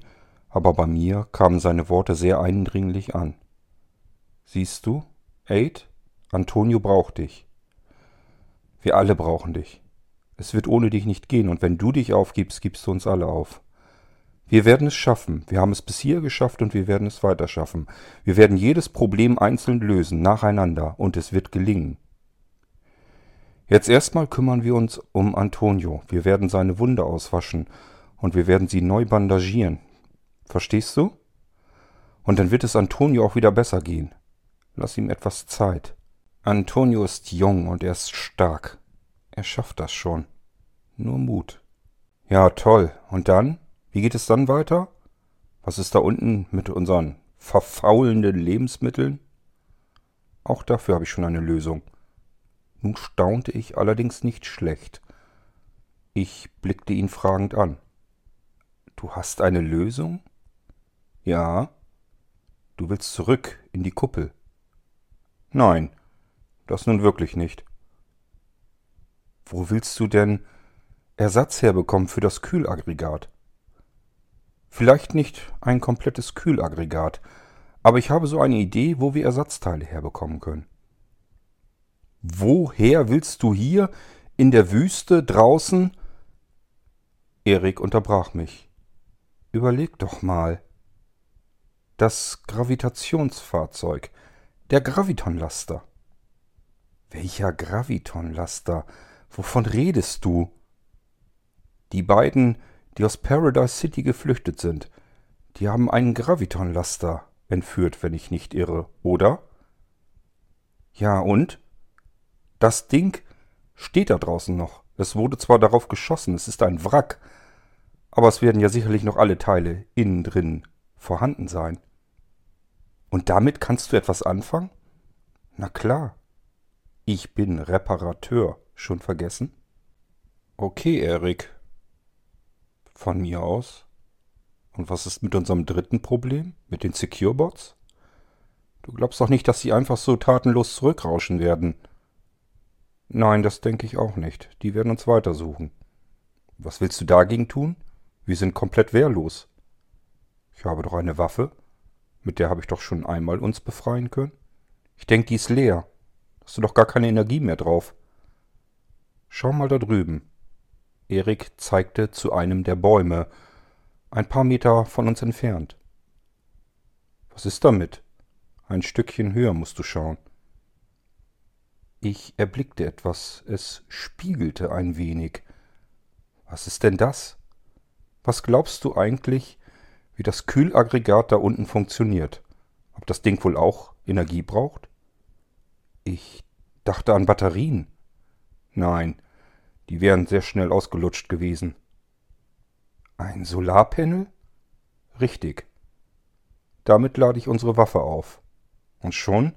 aber bei mir kamen seine Worte sehr eindringlich an. Siehst du, Aid, Antonio braucht dich. Wir alle brauchen dich. Es wird ohne dich nicht gehen, und wenn du dich aufgibst, gibst du uns alle auf. Wir werden es schaffen. Wir haben es bis hier geschafft und wir werden es weiter schaffen. Wir werden jedes Problem einzeln lösen, nacheinander, und es wird gelingen. Jetzt erstmal kümmern wir uns um Antonio. Wir werden seine Wunde auswaschen und wir werden sie neu bandagieren. Verstehst du? Und dann wird es Antonio auch wieder besser gehen. Lass ihm etwas Zeit. Antonio ist jung und er ist stark. Er schafft das schon. Nur Mut. Ja, toll. Und dann? Wie geht es dann weiter? Was ist da unten mit unseren verfaulenden Lebensmitteln? Auch dafür habe ich schon eine Lösung. Nun staunte ich allerdings nicht schlecht. Ich blickte ihn fragend an. Du hast eine Lösung? Ja. Du willst zurück in die Kuppel. Nein, das nun wirklich nicht. Wo willst du denn Ersatz herbekommen für das Kühlaggregat? Vielleicht nicht ein komplettes Kühlaggregat, aber ich habe so eine Idee, wo wir Ersatzteile herbekommen können. Woher willst du hier in der Wüste draußen? Erik unterbrach mich. Überleg doch mal. Das Gravitationsfahrzeug, der Gravitonlaster. Welcher Gravitonlaster? Wovon redest du? Die beiden, die aus Paradise City geflüchtet sind, die haben einen Gravitonlaster entführt, wenn ich nicht irre, oder? Ja, und? Das Ding steht da draußen noch. Es wurde zwar darauf geschossen, es ist ein Wrack, aber es werden ja sicherlich noch alle Teile innen drin vorhanden sein. Und damit kannst du etwas anfangen? Na klar. Ich bin Reparateur. Schon vergessen? Okay, Erik. Von mir aus. Und was ist mit unserem dritten Problem? Mit den Secure-Bots? Du glaubst doch nicht, dass sie einfach so tatenlos zurückrauschen werden. Nein, das denke ich auch nicht. Die werden uns weitersuchen. Was willst du dagegen tun? Wir sind komplett wehrlos. Ich habe doch eine Waffe. Mit der habe ich doch schon einmal uns befreien können. Ich denke, die ist leer. Hast du doch gar keine Energie mehr drauf. Schau mal da drüben. Erik zeigte zu einem der Bäume, ein paar Meter von uns entfernt. Was ist damit? Ein Stückchen höher musst du schauen. Ich erblickte etwas, es spiegelte ein wenig. Was ist denn das? Was glaubst du eigentlich, wie das Kühlaggregat da unten funktioniert? Ob das Ding wohl auch Energie braucht? Ich dachte an Batterien. Nein, die wären sehr schnell ausgelutscht gewesen. Ein Solarpanel? Richtig. Damit lade ich unsere Waffe auf. Und schon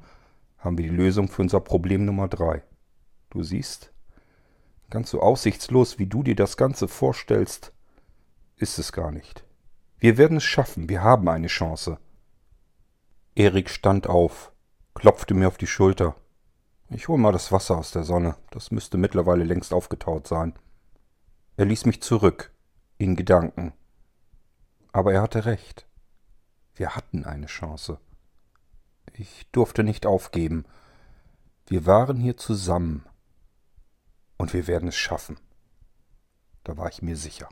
haben wir die Lösung für unser Problem Nummer drei. Du siehst, ganz so aussichtslos, wie du dir das Ganze vorstellst, ist es gar nicht. Wir werden es schaffen, wir haben eine Chance. Erik stand auf, klopfte mir auf die Schulter. Ich hol mal das Wasser aus der Sonne, das müsste mittlerweile längst aufgetaut sein. Er ließ mich zurück, in Gedanken. Aber er hatte recht. Wir hatten eine Chance. Ich durfte nicht aufgeben. Wir waren hier zusammen. Und wir werden es schaffen. Da war ich mir sicher.